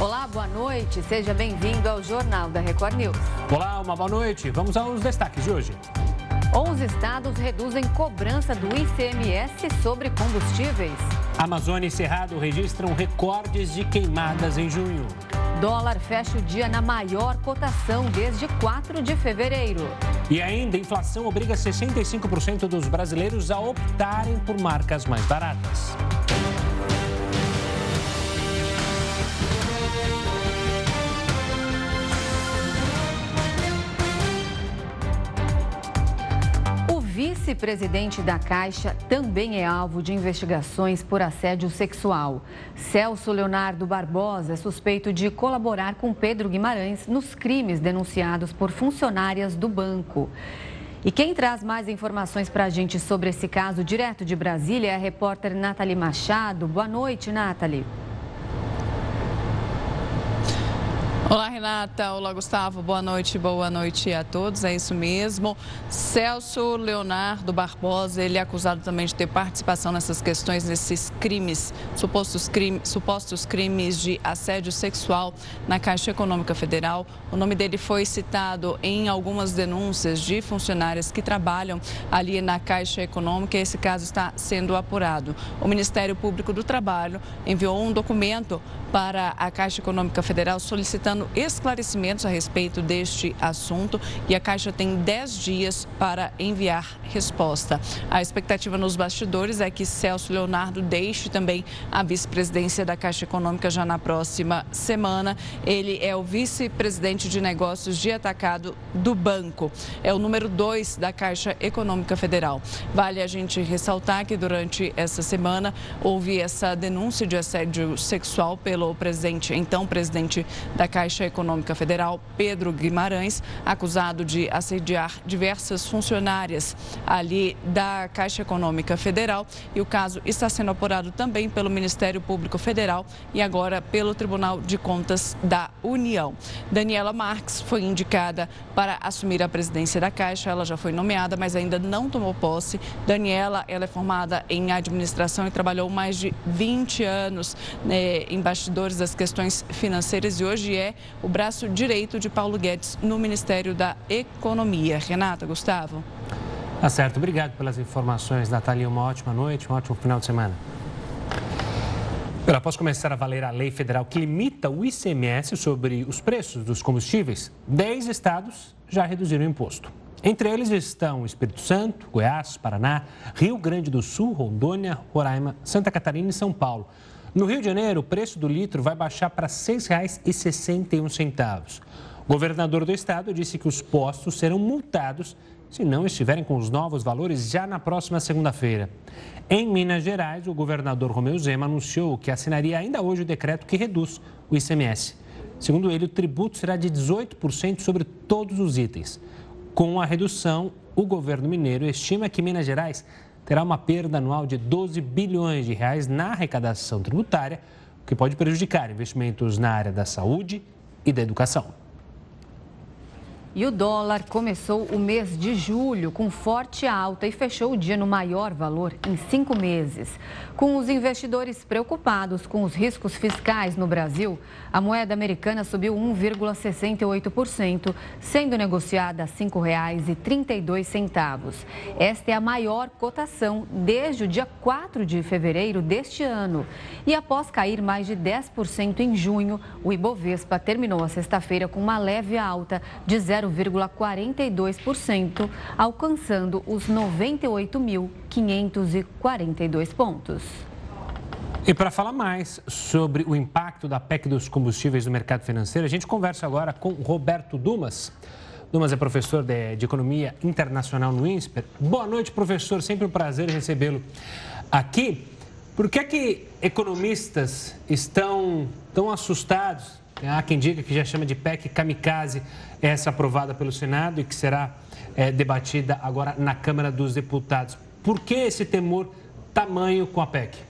Olá, boa noite. Seja bem-vindo ao Jornal da Record News. Olá, uma boa noite. Vamos aos destaques de hoje. 11 estados reduzem cobrança do ICMS sobre combustíveis. Amazônia e Cerrado registram recordes de queimadas em junho. Dólar fecha o dia na maior cotação desde 4 de fevereiro. E ainda, a inflação obriga 65% dos brasileiros a optarem por marcas mais baratas. Vice-presidente da Caixa também é alvo de investigações por assédio sexual. Celso Leonardo Barbosa é suspeito de colaborar com Pedro Guimarães nos crimes denunciados por funcionárias do banco. E quem traz mais informações para a gente sobre esse caso direto de Brasília é a repórter Nathalie Machado. Boa noite, Nathalie. Olá, Renata. Olá, Gustavo. Boa noite, boa noite a todos. É isso mesmo. Celso Leonardo Barbosa, ele é acusado também de ter participação nessas questões, nesses crimes, supostos, crime, supostos crimes de assédio sexual na Caixa Econômica Federal. O nome dele foi citado em algumas denúncias de funcionárias que trabalham ali na Caixa Econômica. Esse caso está sendo apurado. O Ministério Público do Trabalho enviou um documento para a Caixa Econômica Federal solicitando solicitando esclarecimentos a respeito deste assunto e a Caixa tem 10 dias para enviar resposta. A expectativa nos bastidores é que Celso Leonardo deixe também a vice-presidência da Caixa Econômica já na próxima semana. Ele é o vice-presidente de negócios de atacado do banco. É o número 2 da Caixa Econômica Federal. Vale a gente ressaltar que durante essa semana houve essa denúncia de assédio sexual pelo presidente, então presidente da Caixa Caixa Econômica Federal, Pedro Guimarães, acusado de assediar diversas funcionárias ali da Caixa Econômica Federal. E o caso está sendo apurado também pelo Ministério Público Federal e agora pelo Tribunal de Contas da União. Daniela Marques foi indicada para assumir a presidência da Caixa. Ela já foi nomeada, mas ainda não tomou posse. Daniela, ela é formada em administração e trabalhou mais de 20 anos né, em bastidores das questões financeiras e hoje é o braço direito de Paulo Guedes no Ministério da Economia. Renata, Gustavo. Tá certo, obrigado pelas informações, Natalia. Uma ótima noite, um ótimo final de semana. Após começar a valer a lei federal que limita o ICMS sobre os preços dos combustíveis, 10 estados já reduziram o imposto. Entre eles estão Espírito Santo, Goiás, Paraná, Rio Grande do Sul, Rondônia, Roraima, Santa Catarina e São Paulo. No Rio de Janeiro, o preço do litro vai baixar para R$ 6,61. O governador do estado disse que os postos serão multados se não estiverem com os novos valores já na próxima segunda-feira. Em Minas Gerais, o governador Romeu Zema anunciou que assinaria ainda hoje o decreto que reduz o ICMS. Segundo ele, o tributo será de 18% sobre todos os itens. Com a redução, o governo mineiro estima que Minas Gerais terá uma perda anual de 12 bilhões de reais na arrecadação tributária, o que pode prejudicar investimentos na área da saúde e da educação. E o dólar começou o mês de julho com forte alta e fechou o dia no maior valor em cinco meses. Com os investidores preocupados com os riscos fiscais no Brasil, a moeda americana subiu 1,68%, sendo negociada a R$ 5,32. Esta é a maior cotação desde o dia 4 de fevereiro deste ano. E após cair mais de 10% em junho, o Ibovespa terminou a sexta-feira com uma leve alta de 0,5%. 0,42%, alcançando os 98.542 pontos. E para falar mais sobre o impacto da PEC dos combustíveis no mercado financeiro, a gente conversa agora com Roberto Dumas. Dumas é professor de, de Economia Internacional no INSPER. Boa noite, professor. Sempre um prazer recebê-lo aqui. Por que, é que economistas estão tão assustados Há quem diga que já chama de PEC kamikaze essa aprovada pelo Senado e que será é, debatida agora na Câmara dos Deputados. Por que esse temor tamanho com a PEC?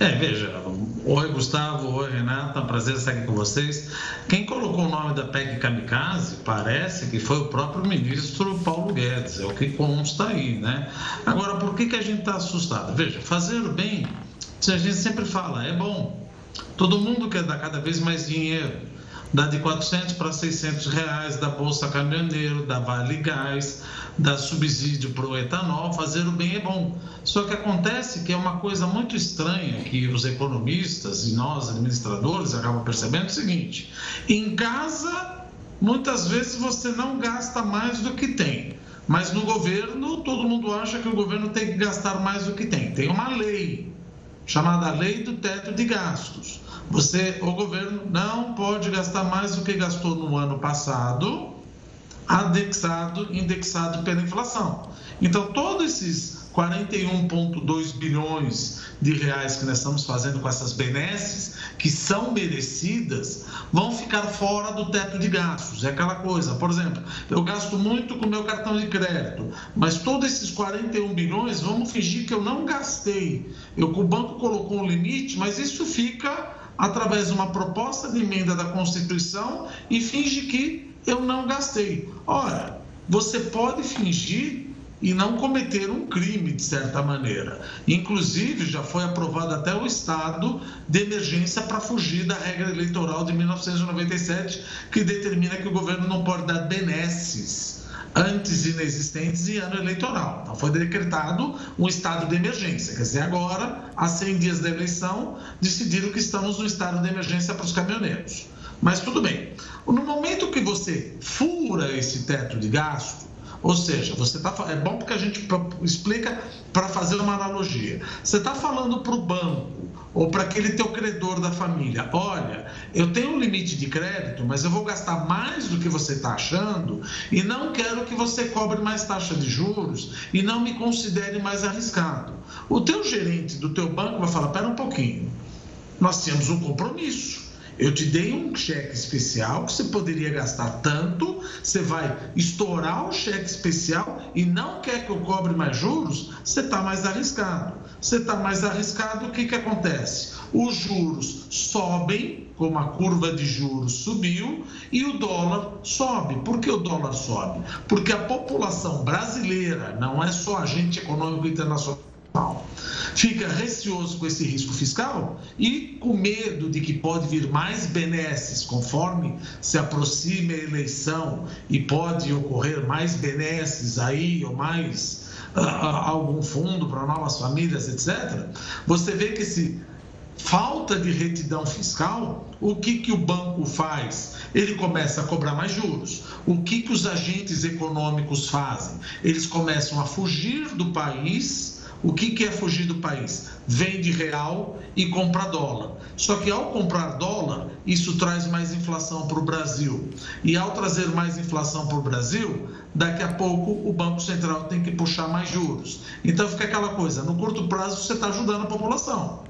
É, veja, oi Gustavo, oi Renata, um prazer estar aqui com vocês. Quem colocou o nome da PEC Kamikaze parece que foi o próprio ministro Paulo Guedes, é o que consta aí, né? Agora, por que, que a gente está assustado? Veja, fazer o bem, a gente sempre fala, é bom, Todo mundo quer dar cada vez mais dinheiro. Dá de 400 para 600 reais da Bolsa Caminhoneiro, da Vale Gás, da subsídio para o etanol. Fazer o bem é bom. Só que acontece que é uma coisa muito estranha que os economistas e nós, administradores, acabam percebendo o seguinte: em casa, muitas vezes você não gasta mais do que tem. Mas no governo, todo mundo acha que o governo tem que gastar mais do que tem. Tem uma lei chamada Lei do Teto de Gastos. Você, o governo não pode gastar mais do que gastou no ano passado, indexado, indexado pela inflação. Então, todos esses 41,2 bilhões de reais que nós estamos fazendo com essas benesses, que são merecidas, vão ficar fora do teto de gastos. É aquela coisa, por exemplo, eu gasto muito com meu cartão de crédito, mas todos esses 41 bilhões, vamos fingir que eu não gastei. Eu, o banco colocou um limite, mas isso fica através de uma proposta de emenda da Constituição e finge que eu não gastei. Ora, você pode fingir e não cometer um crime, de certa maneira. Inclusive, já foi aprovado até o estado de emergência para fugir da regra eleitoral de 1997, que determina que o governo não pode dar benesses antes inexistentes em ano eleitoral. Então, foi decretado um estado de emergência. Quer dizer, agora, a 100 dias da eleição, decidiram que estamos no estado de emergência para os caminhoneiros. Mas tudo bem. No momento que você fura esse teto de gasto, ou seja, você está é bom porque a gente explica para fazer uma analogia. Você está falando para o banco ou para aquele teu credor da família, olha, eu tenho um limite de crédito, mas eu vou gastar mais do que você está achando e não quero que você cobre mais taxa de juros e não me considere mais arriscado. O teu gerente do teu banco vai falar, pera um pouquinho, nós temos um compromisso. Eu te dei um cheque especial que você poderia gastar tanto, você vai estourar o cheque especial e não quer que eu cobre mais juros, você está mais arriscado. Você está mais arriscado, o que, que acontece? Os juros sobem, como a curva de juros subiu, e o dólar sobe. Por que o dólar sobe? Porque a população brasileira, não é só agente econômico internacional, fica receoso com esse risco fiscal e com medo de que pode vir mais benesses conforme se aproxime a eleição e pode ocorrer mais benesses aí ou mais uh, algum fundo para novas famílias, etc. Você vê que se falta de retidão fiscal, o que, que o banco faz? Ele começa a cobrar mais juros. O que, que os agentes econômicos fazem? Eles começam a fugir do país o que, que é fugir do país? Vende real e compra dólar. Só que ao comprar dólar, isso traz mais inflação para o Brasil. E ao trazer mais inflação para o Brasil, daqui a pouco o Banco Central tem que puxar mais juros. Então fica aquela coisa: no curto prazo você está ajudando a população.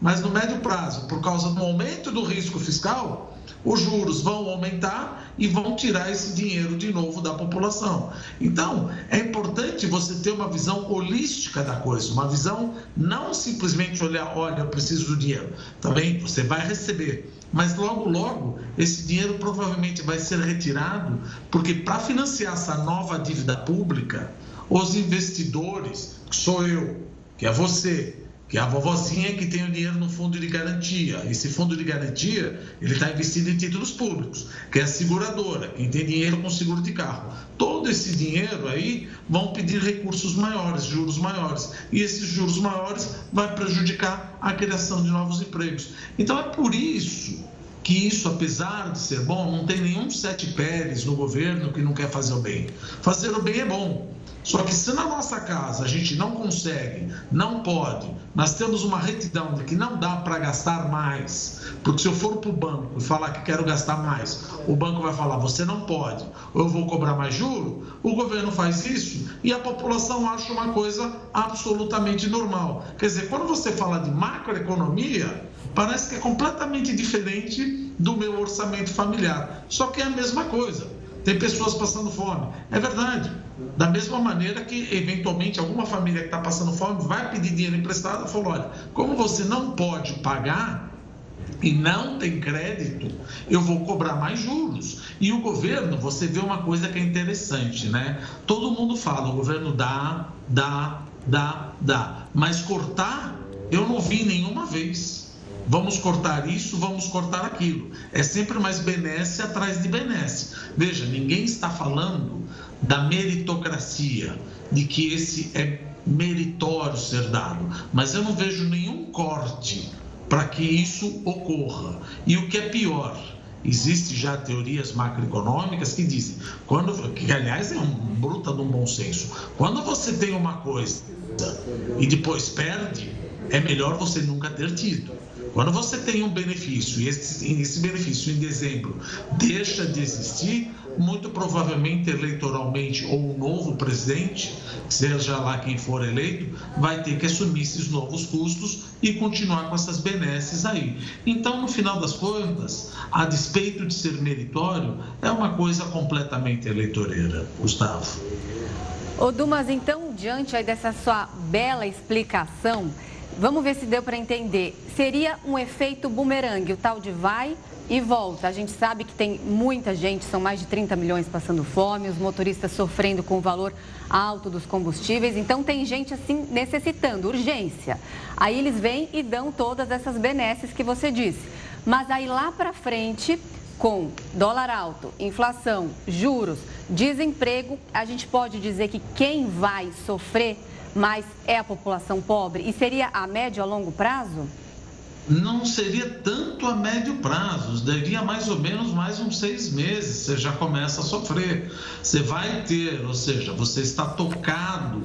Mas no médio prazo, por causa do aumento do risco fiscal, os juros vão aumentar e vão tirar esse dinheiro de novo da população. Então, é importante você ter uma visão holística da coisa, uma visão não simplesmente olhar, olha, eu preciso do dinheiro. Também você vai receber, mas logo, logo, esse dinheiro provavelmente vai ser retirado, porque para financiar essa nova dívida pública, os investidores, que sou eu, que é você, que é a vovozinha que tem o dinheiro no fundo de garantia. Esse fundo de garantia, ele está investido em títulos públicos, que é a seguradora, quem tem dinheiro com seguro de carro. Todo esse dinheiro aí vão pedir recursos maiores, juros maiores. E esses juros maiores vai prejudicar a criação de novos empregos. Então é por isso que isso, apesar de ser bom, não tem nenhum sete pés no governo que não quer fazer o bem. Fazer o bem é bom. Só que se na nossa casa a gente não consegue, não pode, nós temos uma retidão de que não dá para gastar mais, porque se eu for para o banco e falar que quero gastar mais, o banco vai falar você não pode, ou eu vou cobrar mais juro, o governo faz isso e a população acha uma coisa absolutamente normal. Quer dizer, quando você fala de macroeconomia, parece que é completamente diferente do meu orçamento familiar. Só que é a mesma coisa. Tem pessoas passando fome. É verdade. Da mesma maneira que, eventualmente, alguma família que está passando fome vai pedir dinheiro emprestado, falou: olha, como você não pode pagar e não tem crédito, eu vou cobrar mais juros. E o governo, você vê uma coisa que é interessante, né? Todo mundo fala, o governo dá, dá, dá, dá. Mas cortar, eu não vi nenhuma vez. Vamos cortar isso, vamos cortar aquilo. É sempre mais benesse atrás de benesse. Veja, ninguém está falando da meritocracia, de que esse é meritório ser dado, mas eu não vejo nenhum corte para que isso ocorra. E o que é pior, Existem já teorias macroeconômicas que dizem, quando, que aliás é um bruta de um bom senso, quando você tem uma coisa e depois perde, é melhor você nunca ter tido. Quando você tem um benefício e esse, esse benefício em dezembro deixa de existir, muito provavelmente eleitoralmente ou um novo presidente, seja lá quem for eleito, vai ter que assumir esses novos custos e continuar com essas benesses aí. Então, no final das contas, a despeito de ser meritório, é uma coisa completamente eleitoreira, Gustavo. Ô Dumas, então, diante aí dessa sua bela explicação, vamos ver se deu para entender. Seria um efeito bumerangue, o tal de vai e volta. A gente sabe que tem muita gente, são mais de 30 milhões passando fome, os motoristas sofrendo com o valor alto dos combustíveis. Então tem gente assim necessitando, urgência. Aí eles vêm e dão todas essas benesses que você disse. Mas aí lá para frente, com dólar alto, inflação, juros, desemprego, a gente pode dizer que quem vai sofrer mais é a população pobre? E seria a médio a longo prazo? não seria tanto a médio prazo, daria mais ou menos mais uns seis meses, você já começa a sofrer. Você vai ter, ou seja, você está tocado,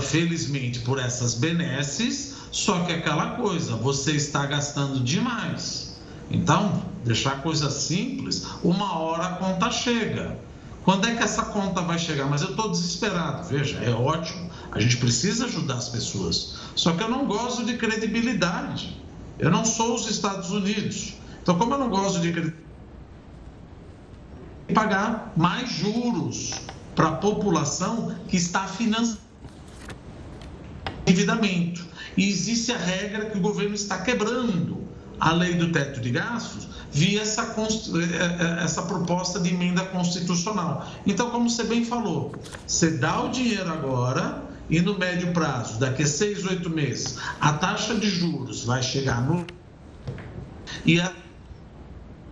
felizmente, por essas benesses, só que aquela coisa, você está gastando demais. Então, deixar a coisa simples, uma hora a conta chega. Quando é que essa conta vai chegar? Mas eu estou desesperado, veja, é ótimo, a gente precisa ajudar as pessoas. Só que eu não gosto de credibilidade. Eu não sou os Estados Unidos. Então, como eu não gosto de pagar mais juros para a população que está financiando endividamento. E existe a regra que o governo está quebrando a lei do teto de gastos via essa, eh, eh, essa proposta de emenda constitucional. Então, como você bem falou, você dá o dinheiro agora e no médio prazo, daqui a seis, oito meses, a taxa de juros vai chegar no. E a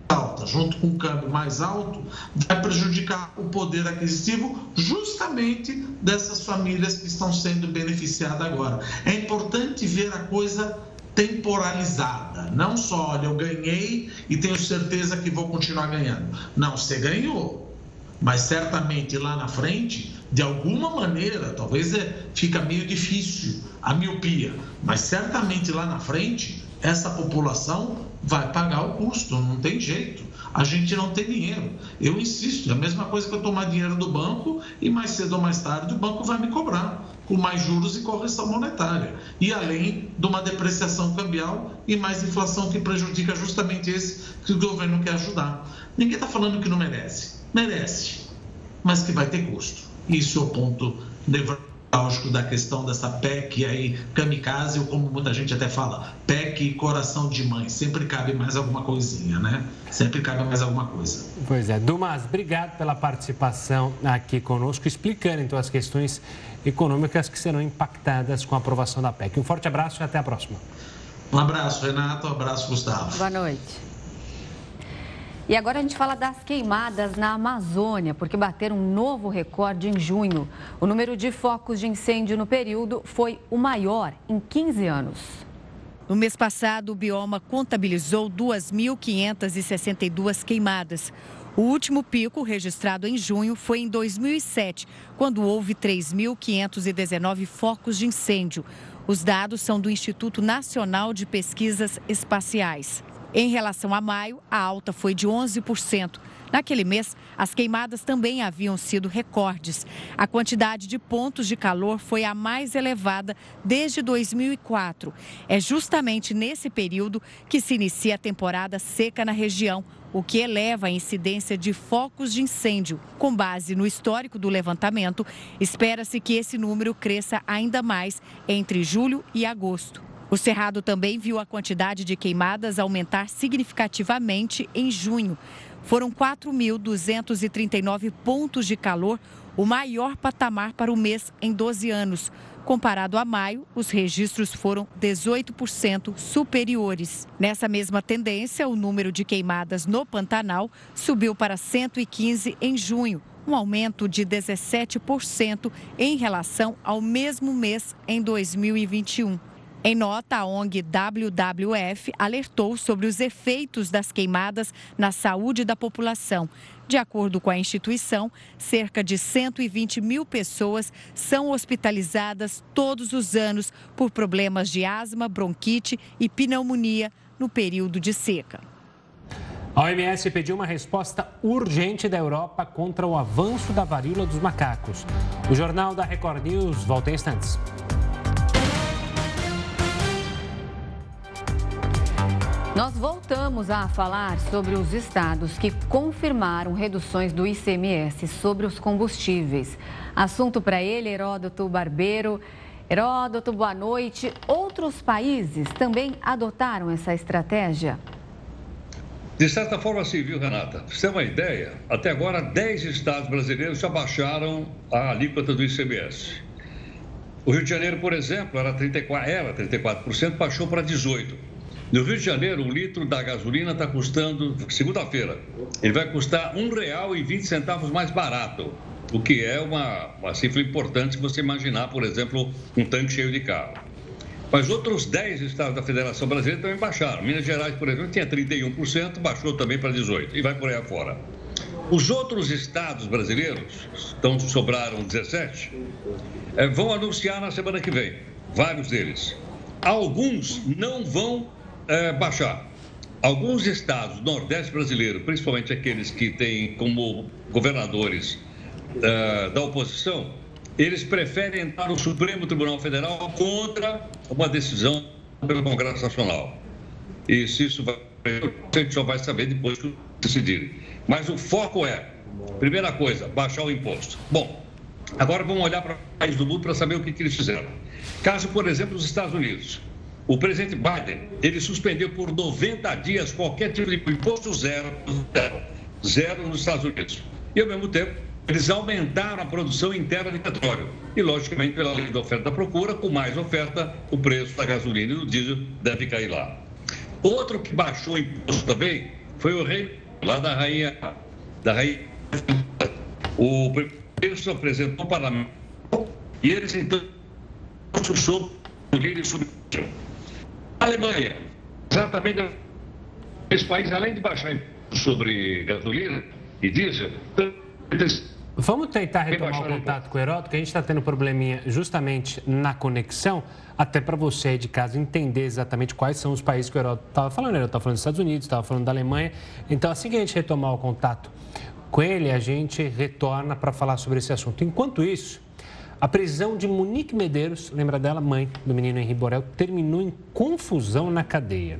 alta, junto com o câmbio mais alto, vai prejudicar o poder aquisitivo justamente dessas famílias que estão sendo beneficiadas agora. É importante ver a coisa temporalizada. Não só, olha, eu ganhei e tenho certeza que vou continuar ganhando. Não, você ganhou. Mas certamente lá na frente de alguma maneira, talvez é, fica meio difícil a miopia, mas certamente lá na frente essa população vai pagar o custo, não tem jeito. A gente não tem dinheiro. Eu insisto, é a mesma coisa que eu tomar dinheiro do banco e mais cedo ou mais tarde o banco vai me cobrar com mais juros e correção monetária. E além de uma depreciação cambial e mais inflação que prejudica justamente esse que o governo quer ajudar. Ninguém está falando que não merece. Merece, mas que vai ter custo. Isso é o ponto nevrálgico da questão dessa PEC aí, kamikaze, ou como muita gente até fala, PEC coração de mãe. Sempre cabe mais alguma coisinha, né? Sempre cabe mais alguma coisa. Pois é. Dumas, obrigado pela participação aqui conosco, explicando então as questões econômicas que serão impactadas com a aprovação da PEC. Um forte abraço e até a próxima. Um abraço, Renato. Um abraço, Gustavo. Boa noite. E agora a gente fala das queimadas na Amazônia, porque bateram um novo recorde em junho. O número de focos de incêndio no período foi o maior em 15 anos. No mês passado, o bioma contabilizou 2.562 queimadas. O último pico, registrado em junho, foi em 2007, quando houve 3.519 focos de incêndio. Os dados são do Instituto Nacional de Pesquisas Espaciais. Em relação a maio, a alta foi de 11%. Naquele mês, as queimadas também haviam sido recordes. A quantidade de pontos de calor foi a mais elevada desde 2004. É justamente nesse período que se inicia a temporada seca na região, o que eleva a incidência de focos de incêndio. Com base no histórico do levantamento, espera-se que esse número cresça ainda mais entre julho e agosto. O Cerrado também viu a quantidade de queimadas aumentar significativamente em junho. Foram 4.239 pontos de calor, o maior patamar para o mês em 12 anos. Comparado a maio, os registros foram 18% superiores. Nessa mesma tendência, o número de queimadas no Pantanal subiu para 115 em junho, um aumento de 17% em relação ao mesmo mês em 2021. Em nota, a ONG WWF alertou sobre os efeitos das queimadas na saúde da população. De acordo com a instituição, cerca de 120 mil pessoas são hospitalizadas todos os anos por problemas de asma, bronquite e pneumonia no período de seca. A OMS pediu uma resposta urgente da Europa contra o avanço da varíola dos macacos. O Jornal da Record News volta em instantes. Nós voltamos a falar sobre os estados que confirmaram reduções do ICMS sobre os combustíveis. Assunto para ele, Heródoto Barbeiro. Heródoto, boa noite. Outros países também adotaram essa estratégia? De certa forma, sim, viu, Renata? Pra você ter uma ideia, até agora 10 estados brasileiros já baixaram a alíquota do ICMS. O Rio de Janeiro, por exemplo, era 34%, era 34% baixou para 18%. No Rio de Janeiro, um litro da gasolina está custando, segunda-feira, ele vai custar R$ 1,20 mais barato, o que é uma, uma cifra importante se você imaginar, por exemplo, um tanque cheio de carro. Mas outros 10 estados da Federação Brasileira também baixaram. Minas Gerais, por exemplo, tinha 31%, baixou também para 18% e vai por aí afora. Os outros estados brasileiros, então sobraram 17, eh, vão anunciar na semana que vem, vários deles. Alguns não vão é, baixar. Alguns estados do Nordeste brasileiro, principalmente aqueles que têm como governadores é, da oposição, eles preferem entrar no Supremo Tribunal Federal contra uma decisão pelo Congresso Nacional. E se isso vai. A gente só vai saber depois que decidirem. Mas o foco é, primeira coisa, baixar o imposto. Bom, agora vamos olhar para o país do mundo para saber o que, que eles fizeram. Caso, por exemplo, os Estados Unidos. O presidente Biden, ele suspendeu por 90 dias qualquer tipo de imposto zero, zero, zero nos Estados Unidos. E, ao mesmo tempo, eles aumentaram a produção interna de petróleo. E, logicamente, pela lei da oferta da procura, com mais oferta, o preço da gasolina e do diesel deve cair lá. Outro que baixou o imposto também foi o rei, lá da rainha, da rainha. O primeiro apresentou parlamento e eles, então, sobre o líder a Alemanha, exatamente esse país, além de baixar sobre gasolina e diesel, Vamos tentar retomar o contato com o Heródoto, que a gente está tendo probleminha justamente na conexão, até para você aí de casa entender exatamente quais são os países que o Heródoto estava falando. Ele estava falando dos Estados Unidos, estava falando da Alemanha. Então, assim que a gente retomar o contato com ele, a gente retorna para falar sobre esse assunto. Enquanto isso, a prisão de Monique Medeiros, lembra dela, mãe do menino Henri Borel, terminou em confusão na cadeia.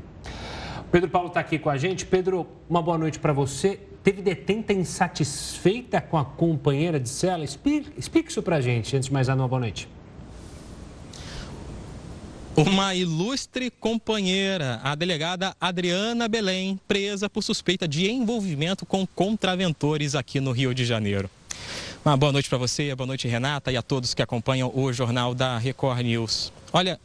Pedro Paulo está aqui com a gente. Pedro, uma boa noite para você. Teve detenta insatisfeita com a companheira de cela? Explique, isso para a gente. Antes de mais nada, uma boa noite. Uma ilustre companheira, a delegada Adriana Belém, presa por suspeita de envolvimento com contraventores aqui no Rio de Janeiro. Uma boa noite para você, boa noite Renata e a todos que acompanham o jornal da Record News. Olha,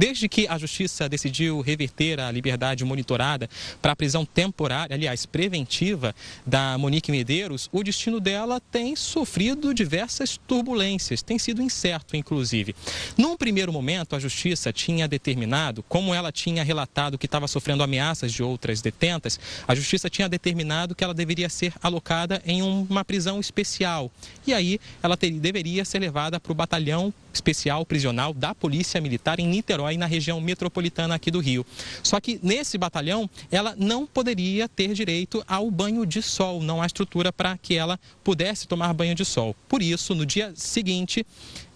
Desde que a Justiça decidiu reverter a liberdade monitorada para a prisão temporária, aliás, preventiva, da Monique Medeiros, o destino dela tem sofrido diversas turbulências, tem sido incerto, inclusive. Num primeiro momento, a Justiça tinha determinado, como ela tinha relatado que estava sofrendo ameaças de outras detentas, a Justiça tinha determinado que ela deveria ser alocada em uma prisão especial. E aí, ela ter, deveria ser levada para o batalhão especial prisional da Polícia Militar em Niterói, na região metropolitana aqui do Rio. Só que nesse batalhão, ela não poderia ter direito ao banho de sol, não há estrutura para que ela pudesse tomar banho de sol. Por isso, no dia seguinte,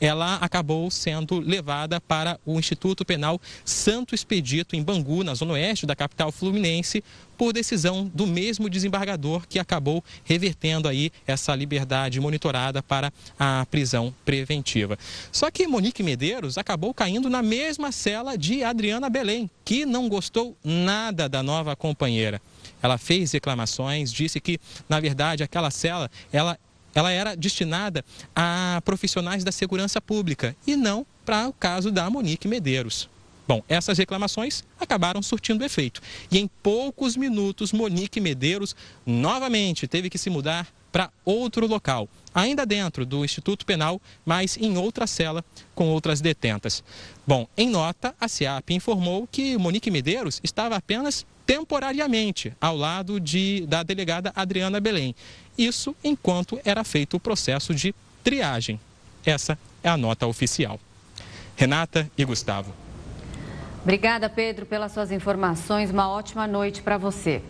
ela acabou sendo levada para o Instituto Penal Santo Expedito, em Bangu, na zona oeste da capital fluminense, por decisão do mesmo desembargador que acabou revertendo aí essa liberdade monitorada para a prisão preventiva. Só que Monique Medeiros acabou caindo na mesma cela de Adriana Belém, que não gostou nada da nova companheira. Ela fez reclamações, disse que, na verdade, aquela cela, ela ela era destinada a profissionais da segurança pública e não para o caso da Monique Medeiros. Bom, essas reclamações acabaram surtindo efeito. E em poucos minutos, Monique Medeiros novamente teve que se mudar para outro local, ainda dentro do Instituto Penal, mas em outra cela com outras detentas. Bom, em nota, a SEAP informou que Monique Medeiros estava apenas temporariamente ao lado de, da delegada Adriana Belém. Isso enquanto era feito o processo de triagem. Essa é a nota oficial. Renata e Gustavo. Obrigada, Pedro, pelas suas informações. Uma ótima noite para você.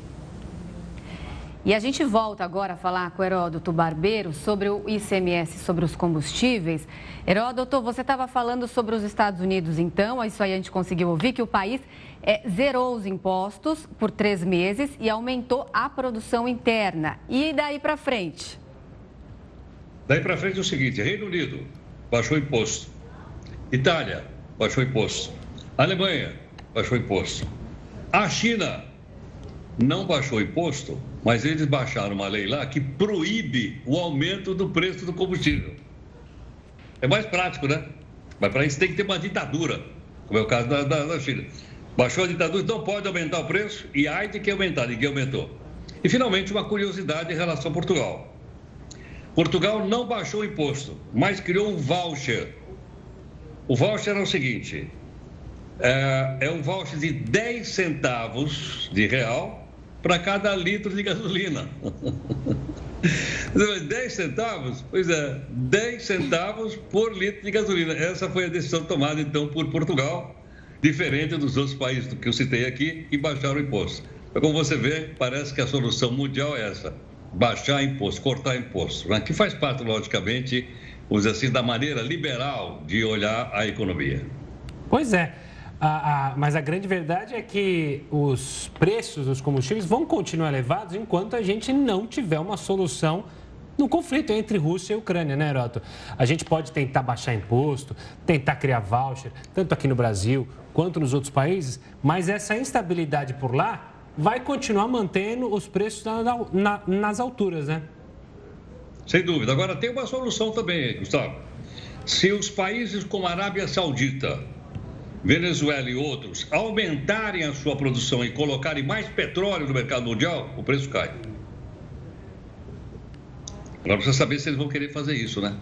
E a gente volta agora a falar com o Heródoto Barbeiro sobre o ICMS, sobre os combustíveis. Heródoto, você estava falando sobre os Estados Unidos, então, isso aí a gente conseguiu ouvir, que o país é, zerou os impostos por três meses e aumentou a produção interna. E daí para frente? Daí para frente é o seguinte, Reino Unido baixou imposto, Itália baixou imposto, Alemanha baixou imposto, a China não baixou imposto, mas eles baixaram uma lei lá que proíbe o aumento do preço do combustível. É mais prático, né? Mas para isso tem que ter uma ditadura, como é o caso da, da, da China. Baixou a ditadura, não pode aumentar o preço e ai de que aumentar, ninguém aumentou. E finalmente uma curiosidade em relação a Portugal. Portugal não baixou o imposto, mas criou um voucher. O voucher é o seguinte: é, é um voucher de 10 centavos de real para cada litro de gasolina. 10 centavos? Pois é, 10 centavos por litro de gasolina. Essa foi a decisão tomada então por Portugal, diferente dos outros países que eu citei aqui, que baixaram o imposto. Mas como você vê, parece que a solução mundial é essa: baixar imposto, cortar imposto, né? que faz parte, logicamente, vamos dizer assim, da maneira liberal de olhar a economia. Pois é. A, a, mas a grande verdade é que os preços dos combustíveis vão continuar elevados enquanto a gente não tiver uma solução no conflito entre Rússia e Ucrânia, né, Heroto? A gente pode tentar baixar imposto, tentar criar voucher, tanto aqui no Brasil quanto nos outros países, mas essa instabilidade por lá vai continuar mantendo os preços na, na, nas alturas, né? Sem dúvida. Agora, tem uma solução também, Gustavo. Se os países como a Arábia Saudita Venezuela e outros aumentarem a sua produção e colocarem mais petróleo no mercado mundial, o preço cai. Agora precisa saber se eles vão querer fazer isso, né?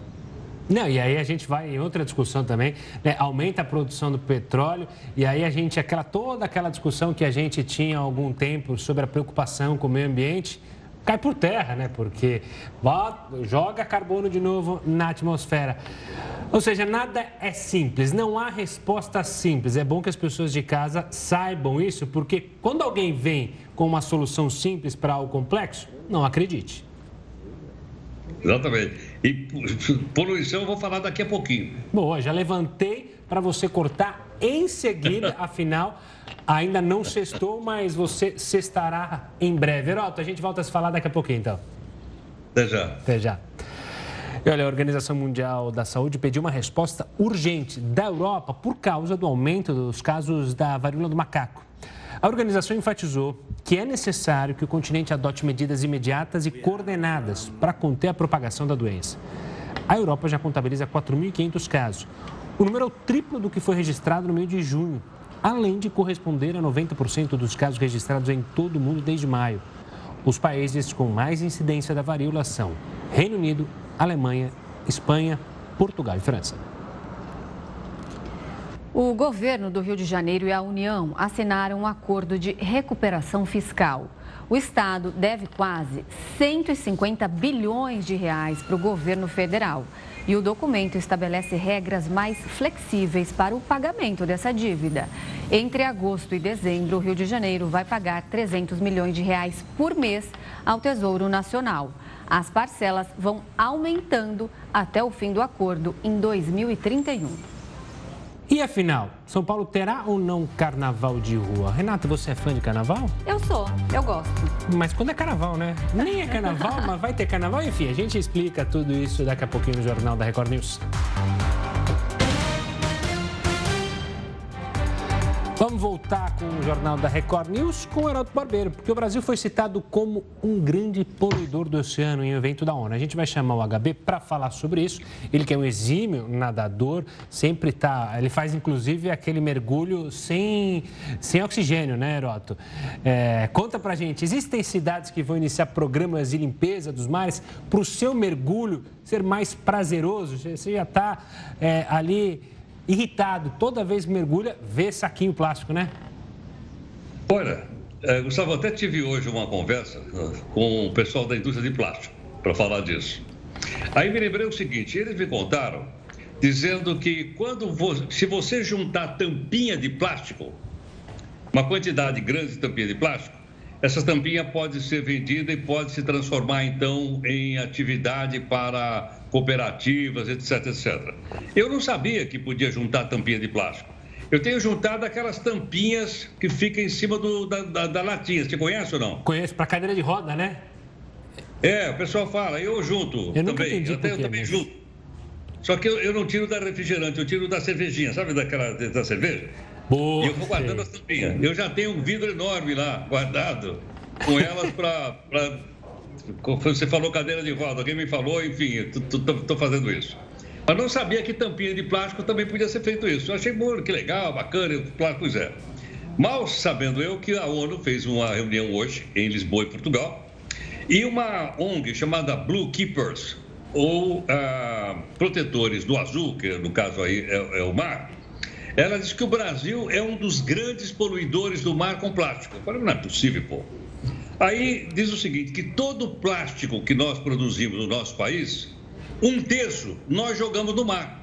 Não, e aí a gente vai em outra discussão também, né? aumenta a produção do petróleo e aí a gente, aquela, toda aquela discussão que a gente tinha há algum tempo sobre a preocupação com o meio ambiente, cai por terra, né? Porque bota, joga carbono de novo na atmosfera. Ou seja, nada é simples, não há resposta simples. É bom que as pessoas de casa saibam isso, porque quando alguém vem com uma solução simples para algo complexo, não acredite. Exatamente. E poluição eu vou falar daqui a pouquinho. Boa, já levantei para você cortar em seguida, afinal Ainda não sextou, mas você sextará em breve. Heroto, a gente volta a se falar daqui a pouquinho, então. Até já. Até já. E olha, a Organização Mundial da Saúde pediu uma resposta urgente da Europa por causa do aumento dos casos da varíola do macaco. A organização enfatizou que é necessário que o continente adote medidas imediatas e coordenadas para conter a propagação da doença. A Europa já contabiliza 4.500 casos. O número é o triplo do que foi registrado no mês de junho além de corresponder a 90% dos casos registrados em todo o mundo desde maio. Os países com mais incidência da varíola são Reino Unido, Alemanha, Espanha, Portugal e França. O governo do Rio de Janeiro e a União assinaram um acordo de recuperação fiscal. O Estado deve quase 150 bilhões de reais para o governo federal. E o documento estabelece regras mais flexíveis para o pagamento dessa dívida. Entre agosto e dezembro, o Rio de Janeiro vai pagar 300 milhões de reais por mês ao Tesouro Nacional. As parcelas vão aumentando até o fim do acordo em 2031. E afinal, São Paulo terá ou não carnaval de rua? Renata, você é fã de carnaval? Eu sou, eu gosto. Mas quando é carnaval, né? Nem é carnaval, mas vai ter carnaval. Enfim, a gente explica tudo isso daqui a pouquinho no Jornal da Record News. Vamos voltar com o Jornal da Record News com o Heraldo Barbeiro, porque o Brasil foi citado como um grande poluidor do oceano em um evento da ONU. A gente vai chamar o HB para falar sobre isso. Ele que é um exímio nadador, sempre está. Ele faz inclusive aquele mergulho sem, sem oxigênio, né, Heroto? É, conta pra gente, existem cidades que vão iniciar programas de limpeza dos mares para o seu mergulho ser mais prazeroso? Você já está é, ali irritado, toda vez que mergulha, vê saquinho plástico, né? Olha, é, Gustavo, até tive hoje uma conversa uh, com o pessoal da indústria de plástico para falar disso. Aí me lembrei o seguinte: eles me contaram dizendo que quando se você juntar tampinha de plástico, uma quantidade grande de tampinha de plástico, essa tampinha pode ser vendida e pode se transformar então em atividade para cooperativas, etc, etc. Eu não sabia que podia juntar tampinha de plástico. Eu tenho juntado aquelas tampinhas que ficam em cima do, da, da, da latinha. Você conhece ou não? Conheço, para cadeira de roda, né? É, o pessoal fala, eu junto eu também. Eu, eu também junto. Só que eu, eu, não tiro da refrigerante, eu tiro da cervejinha, sabe daquela da cerveja? Boa, e eu vou guardando as tampinhas. Eu já tenho um vidro enorme lá, guardado, com elas para você falou cadeira de roda, alguém me falou, enfim, estou fazendo isso. Mas não sabia que tampinha de plástico também podia ser feito isso. Eu achei bom, que legal, bacana, plástico é. Mal sabendo eu que a ONU fez uma reunião hoje em Lisboa, em Portugal, e uma ONG chamada Blue Keepers, ou ah, Protetores do Azul, que no caso aí é, é, o mar, ela diz que o Brasil é um dos grandes poluidores do mar com plástico. Eu falei, não é possível, pô. Aí diz o seguinte: que todo o plástico que nós produzimos no nosso país, um terço nós jogamos no mar.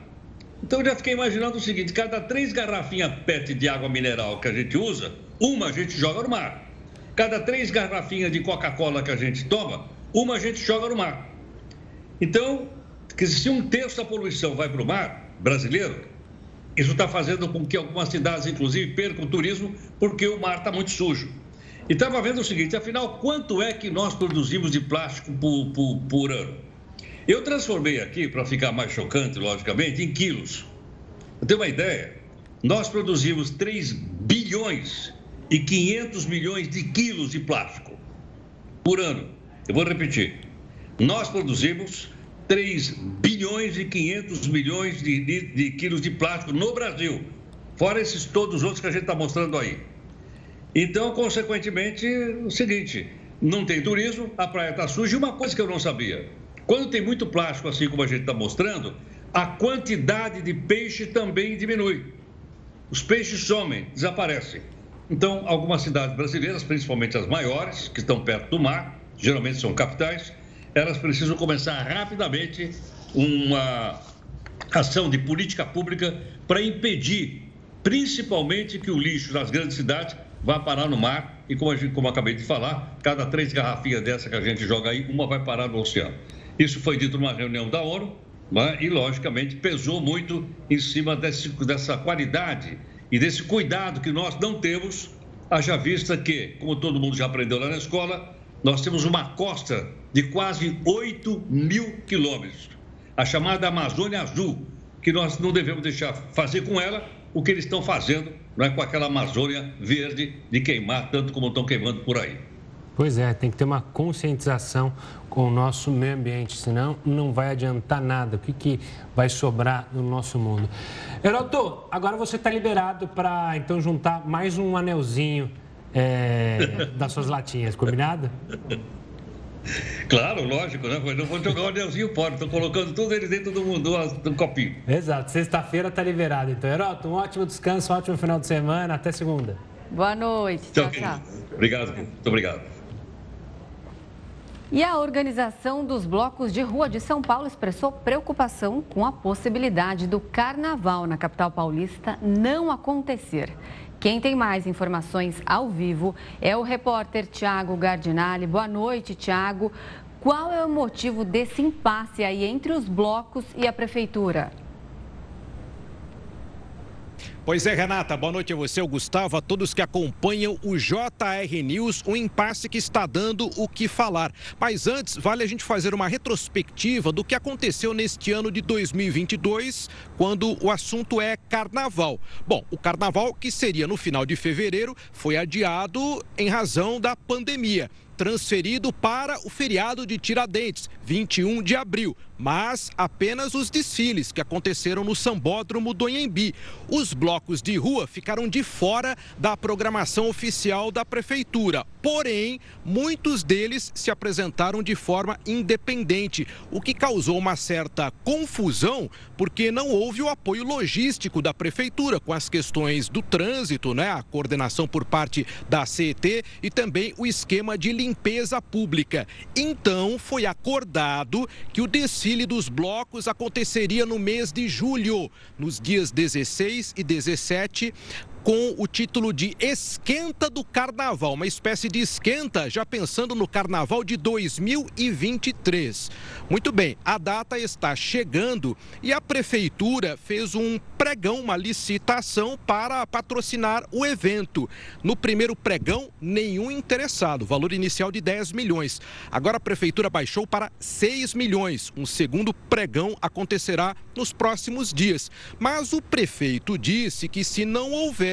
Então eu já fiquei imaginando o seguinte: cada três garrafinhas PET de água mineral que a gente usa, uma a gente joga no mar. Cada três garrafinhas de Coca-Cola que a gente toma, uma a gente joga no mar. Então, se um terço da poluição vai para o mar brasileiro, isso está fazendo com que algumas cidades, inclusive, percam o turismo porque o mar está muito sujo. E estava vendo o seguinte: afinal, quanto é que nós produzimos de plástico por, por, por ano? Eu transformei aqui, para ficar mais chocante, logicamente, em quilos. Eu tenho uma ideia: nós produzimos 3 bilhões e 500 milhões de quilos de plástico por ano. Eu vou repetir: nós produzimos 3 bilhões e 500 milhões de, de, de quilos de plástico no Brasil, fora esses todos os outros que a gente está mostrando aí. Então, consequentemente, o seguinte: não tem turismo, a praia está suja. E uma coisa que eu não sabia: quando tem muito plástico, assim como a gente está mostrando, a quantidade de peixe também diminui. Os peixes somem, desaparecem. Então, algumas cidades brasileiras, principalmente as maiores, que estão perto do mar, geralmente são capitais, elas precisam começar rapidamente uma ação de política pública para impedir, principalmente, que o lixo das grandes cidades vai parar no mar e, como, gente, como acabei de falar, cada três garrafinhas dessa que a gente joga aí, uma vai parar no oceano. Isso foi dito numa reunião da ONU né? e, logicamente, pesou muito em cima desse, dessa qualidade e desse cuidado que nós não temos, haja vista que, como todo mundo já aprendeu lá na escola, nós temos uma costa de quase 8 mil quilômetros, a chamada Amazônia Azul, que nós não devemos deixar fazer com ela o que eles estão fazendo não é com aquela Amazônia verde de queimar tanto como estão queimando por aí. Pois é, tem que ter uma conscientização com o nosso meio ambiente, senão não vai adiantar nada. O que, que vai sobrar no nosso mundo? Heroto, agora você está liberado para então juntar mais um anelzinho é, das suas latinhas, combinado? Claro, lógico, né? Não vou jogar o anelzinho fora, estou colocando tudo ele dentro do, do, do copinho. Exato, sexta-feira está liberado. Então, Heroto, um ótimo descanso, um ótimo final de semana, até segunda. Boa noite. Tchau, tchau. tchau. Obrigado, muito obrigado. E a organização dos blocos de rua de São Paulo expressou preocupação com a possibilidade do carnaval na capital paulista não acontecer. Quem tem mais informações ao vivo é o repórter Tiago Gardinali. Boa noite, Tiago. Qual é o motivo desse impasse aí entre os blocos e a prefeitura? Pois é, Renata, boa noite a você, o Gustavo, a todos que acompanham o JR News, um impasse que está dando o que falar. Mas antes, vale a gente fazer uma retrospectiva do que aconteceu neste ano de 2022, quando o assunto é carnaval. Bom, o carnaval, que seria no final de fevereiro, foi adiado em razão da pandemia transferido para o feriado de Tiradentes, 21 de abril mas apenas os desfiles que aconteceram no Sambódromo do Anhembi. Os blocos de rua ficaram de fora da programação oficial da prefeitura. Porém, muitos deles se apresentaram de forma independente, o que causou uma certa confusão, porque não houve o apoio logístico da prefeitura com as questões do trânsito, né, a coordenação por parte da CET e também o esquema de limpeza pública. Então, foi acordado que o desfile dos blocos aconteceria no mês de julho, nos dias 16 e 17, com o título de Esquenta do Carnaval, uma espécie de esquenta, já pensando no Carnaval de 2023. Muito bem, a data está chegando e a Prefeitura fez um pregão, uma licitação para patrocinar o evento. No primeiro pregão, nenhum interessado, valor inicial de 10 milhões. Agora a Prefeitura baixou para 6 milhões. Um segundo pregão acontecerá nos próximos dias. Mas o prefeito disse que se não houver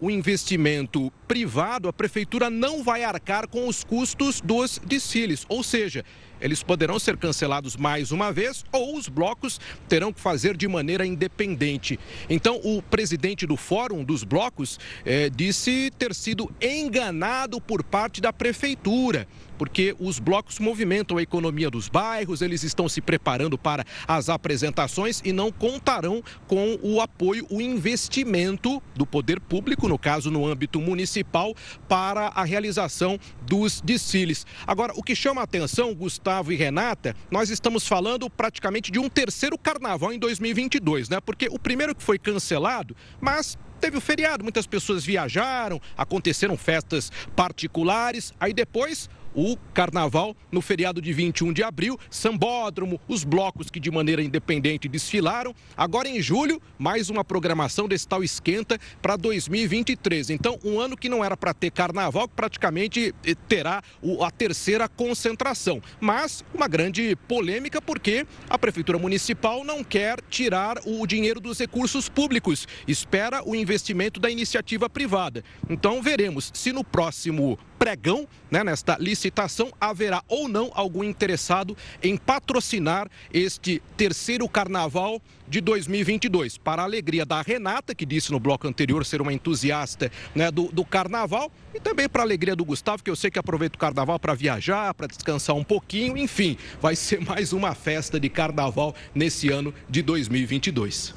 o investimento privado, a prefeitura não vai arcar com os custos dos desfiles. Ou seja, eles poderão ser cancelados mais uma vez ou os blocos terão que fazer de maneira independente. Então, o presidente do Fórum dos Blocos eh, disse ter sido enganado por parte da prefeitura porque os blocos movimentam a economia dos bairros, eles estão se preparando para as apresentações e não contarão com o apoio, o investimento do poder público, no caso no âmbito municipal, para a realização dos desfiles. Agora, o que chama a atenção, Gustavo e Renata, nós estamos falando praticamente de um terceiro carnaval em 2022, né? Porque o primeiro que foi cancelado, mas teve o feriado, muitas pessoas viajaram, aconteceram festas particulares, aí depois o carnaval no feriado de 21 de abril, sambódromo, os blocos que de maneira independente desfilaram. Agora em julho, mais uma programação desse tal esquenta para 2023. Então, um ano que não era para ter carnaval, que praticamente eh, terá a terceira concentração. Mas uma grande polêmica porque a prefeitura municipal não quer tirar o dinheiro dos recursos públicos, espera o investimento da iniciativa privada. Então, veremos se no próximo pregão, né, nesta licitação, haverá ou não algum interessado em patrocinar este terceiro carnaval de 2022. Para a alegria da Renata, que disse no bloco anterior ser uma entusiasta né, do, do carnaval, e também para a alegria do Gustavo, que eu sei que aproveita o carnaval para viajar, para descansar um pouquinho, enfim, vai ser mais uma festa de carnaval nesse ano de 2022.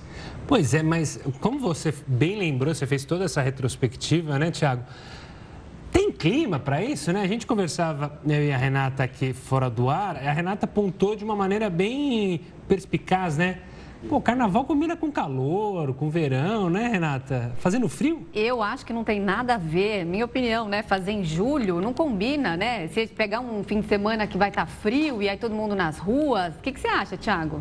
Pois é, mas como você bem lembrou, você fez toda essa retrospectiva, né, Tiago? Tem clima para isso, né? A gente conversava, eu e a Renata aqui fora do ar, a Renata apontou de uma maneira bem perspicaz, né? Pô, carnaval combina com calor, com verão, né, Renata? Fazendo frio? Eu acho que não tem nada a ver, minha opinião, né? Fazer em julho não combina, né? Se pegar um fim de semana que vai estar tá frio e aí todo mundo nas ruas, o que, que você acha, Thiago?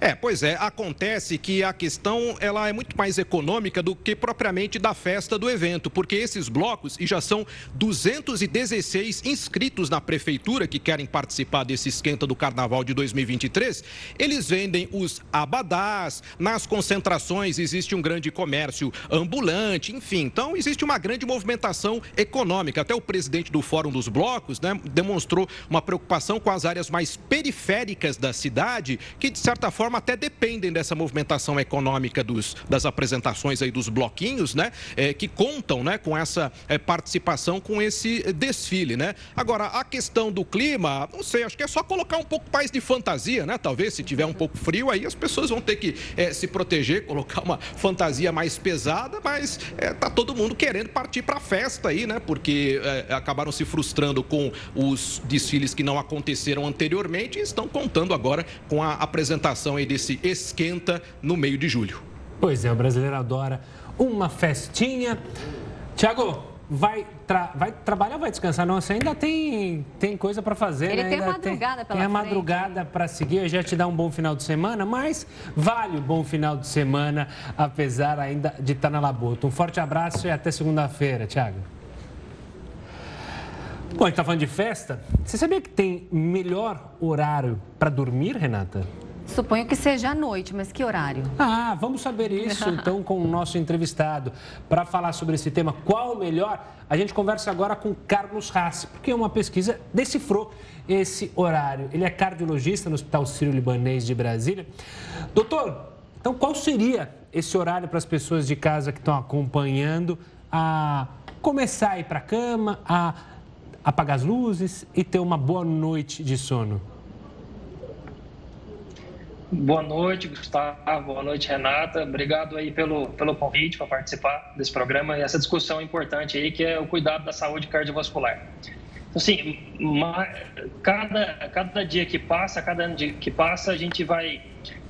É, pois é, acontece que a questão ela é muito mais econômica do que propriamente da festa do evento, porque esses blocos, e já são 216 inscritos na prefeitura que querem participar desse esquenta do carnaval de 2023, eles vendem os abadás, nas concentrações existe um grande comércio ambulante, enfim, então existe uma grande movimentação econômica. Até o presidente do Fórum dos Blocos né, demonstrou uma preocupação com as áreas mais periféricas da cidade, que de certa forma forma até dependem dessa movimentação econômica dos, das apresentações aí dos bloquinhos, né? É, que contam, né, com essa é, participação, com esse desfile, né? Agora, a questão do clima, não sei, acho que é só colocar um pouco mais de fantasia, né? Talvez se tiver um pouco frio aí as pessoas vão ter que é, se proteger, colocar uma fantasia mais pesada, mas é, tá todo mundo querendo partir para a festa aí, né? Porque é, acabaram se frustrando com os desfiles que não aconteceram anteriormente e estão contando agora com a apresentação aí desse esquenta no meio de julho. Pois é, o brasileiro adora uma festinha. Tiago, vai, tra vai trabalhar ou vai descansar? Não, você ainda tem, tem coisa para fazer, Ele né? tem ainda a madrugada tem, pela Tem a frente. madrugada para seguir, eu já te dar um bom final de semana, mas vale o bom final de semana, apesar ainda de estar na labuta. Um forte abraço e até segunda-feira, Thiago. Bom, a gente tá falando de festa. Você sabia que tem melhor horário para dormir, Renata? Suponho que seja à noite, mas que horário? Ah, vamos saber isso então com o nosso entrevistado. Para falar sobre esse tema, qual o melhor, a gente conversa agora com Carlos Rassi, porque uma pesquisa decifrou esse horário. Ele é cardiologista no Hospital Sírio-Libanês de Brasília. Doutor, então qual seria esse horário para as pessoas de casa que estão acompanhando a começar a ir para a cama, a apagar as luzes e ter uma boa noite de sono? Boa noite, Gustavo. Boa noite, Renata. Obrigado aí pelo, pelo convite para participar desse programa e essa discussão importante aí, que é o cuidado da saúde cardiovascular. Então, assim, cada, cada dia que passa, cada ano que passa, a gente vai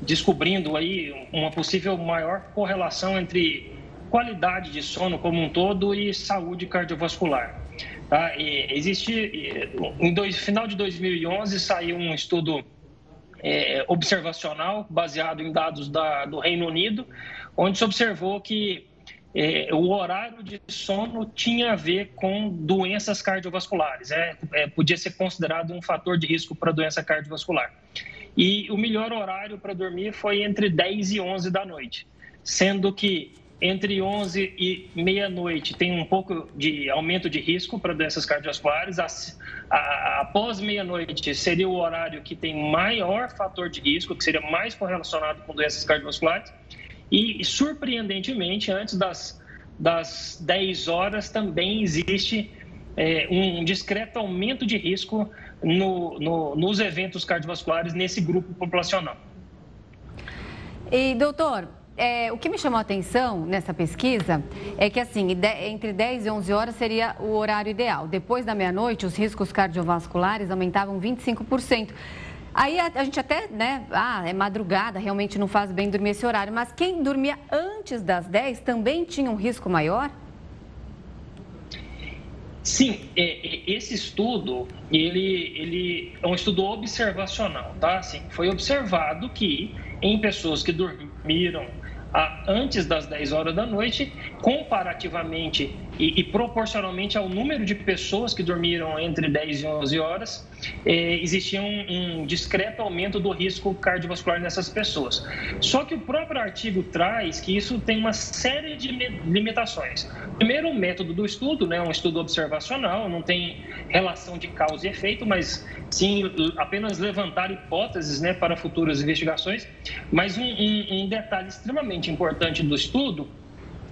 descobrindo aí uma possível maior correlação entre qualidade de sono como um todo e saúde cardiovascular. Tá? E existe, em dois, final de 2011, saiu um estudo é, observacional baseado em dados da, do Reino Unido, onde se observou que é, o horário de sono tinha a ver com doenças cardiovasculares, é, é, podia ser considerado um fator de risco para doença cardiovascular. E o melhor horário para dormir foi entre 10 e 11 da noite, sendo que entre 11 e meia-noite tem um pouco de aumento de risco para doenças cardiovasculares. Após meia-noite seria o horário que tem maior fator de risco, que seria mais correlacionado com doenças cardiovasculares. E, surpreendentemente, antes das, das 10 horas também existe é, um discreto aumento de risco no- no- nos eventos cardiovasculares nesse grupo populacional. E, doutor, é, o que me chamou a atenção nessa pesquisa é que, assim, entre 10 e 11 horas seria o horário ideal. Depois da meia-noite, os riscos cardiovasculares aumentavam 25%. Aí a, a gente até, né, ah, é madrugada, realmente não faz bem dormir esse horário, mas quem dormia antes das 10 também tinha um risco maior? Sim, é, é, esse estudo, ele, ele é um estudo observacional, tá? Assim, foi observado que em pessoas que dormiram antes das 10 horas da noite, comparativamente e, e proporcionalmente ao número de pessoas que dormiram entre 10 e 11 horas, eh, existia um, um discreto aumento do risco cardiovascular nessas pessoas. Só que o próprio artigo traz que isso tem uma série de li- limitações. Primeiro, o método do estudo, né, um estudo observacional, não tem relação de causa e efeito, mas sim apenas levantar hipóteses né, para futuras investigações. Mas um, um- um detalhe extremamente importante do estudo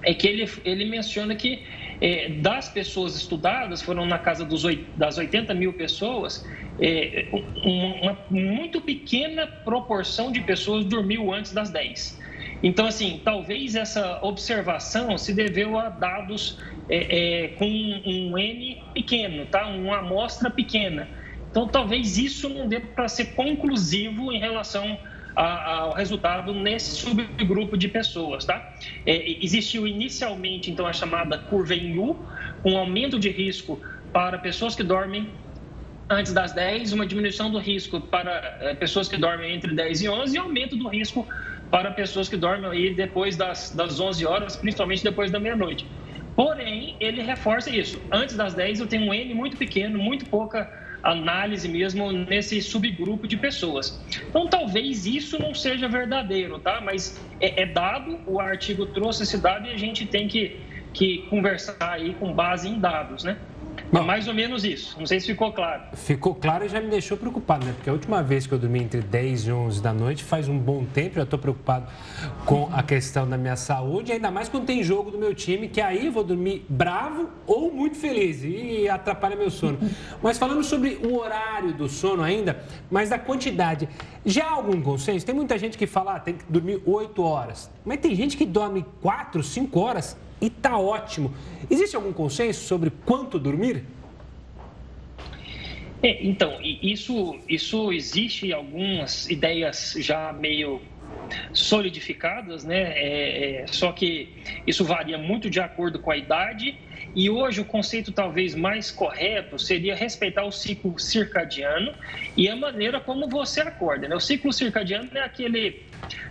é que ele, ele menciona que eh, das pessoas estudadas, foram na casa dos, das 80 mil pessoas, eh, um- uma muito pequena proporção de pessoas dormiu antes das 10. Então, assim, talvez essa observação se deveu a dados eh, eh, com um N pequeno, tá? uma amostra pequena. Então, talvez isso não dê para ser conclusivo em relação ao resultado nesse subgrupo de pessoas, tá? É, existiu inicialmente, então, a chamada curva em U, um aumento de risco para pessoas que dormem antes das 10, uma diminuição do risco para eh, pessoas que dormem entre 10 e 11 e aumento do risco para pessoas que dormem aí depois das, das 11 horas, principalmente depois da meia-noite. Porém, ele reforça isso. Antes das 10 eu tenho um N muito pequeno, muito pouca análise mesmo nesse subgrupo de pessoas. Então, talvez isso não seja verdadeiro, tá? Mas é, é dado, o artigo trouxe esse dado e a gente tem que, que conversar aí com base em dados, né? É mais ou menos isso. Não sei se ficou claro. Ficou claro e já me deixou preocupado, né? Porque a última vez que eu dormi entre 10 e 11 da noite faz um bom tempo, já estou preocupado com a questão da minha saúde, ainda mais quando tem jogo do meu time, que aí eu vou dormir bravo ou muito feliz e atrapalha meu sono. Mas falando sobre o horário do sono ainda, mas da quantidade, já há algum consenso? Tem muita gente que fala, ah, tem que dormir 8 horas, mas tem gente que dorme 4, 5 horas e tá ótimo. Existe algum consenso sobre quanto dormir? É, então, isso, isso existe algumas ideias já meio solidificadas, né? É, é, só que isso varia muito de acordo com a idade E hoje o conceito talvez mais correto seria respeitar o ciclo circadiano e a maneira como você acorda. Né? O ciclo circadiano é aquele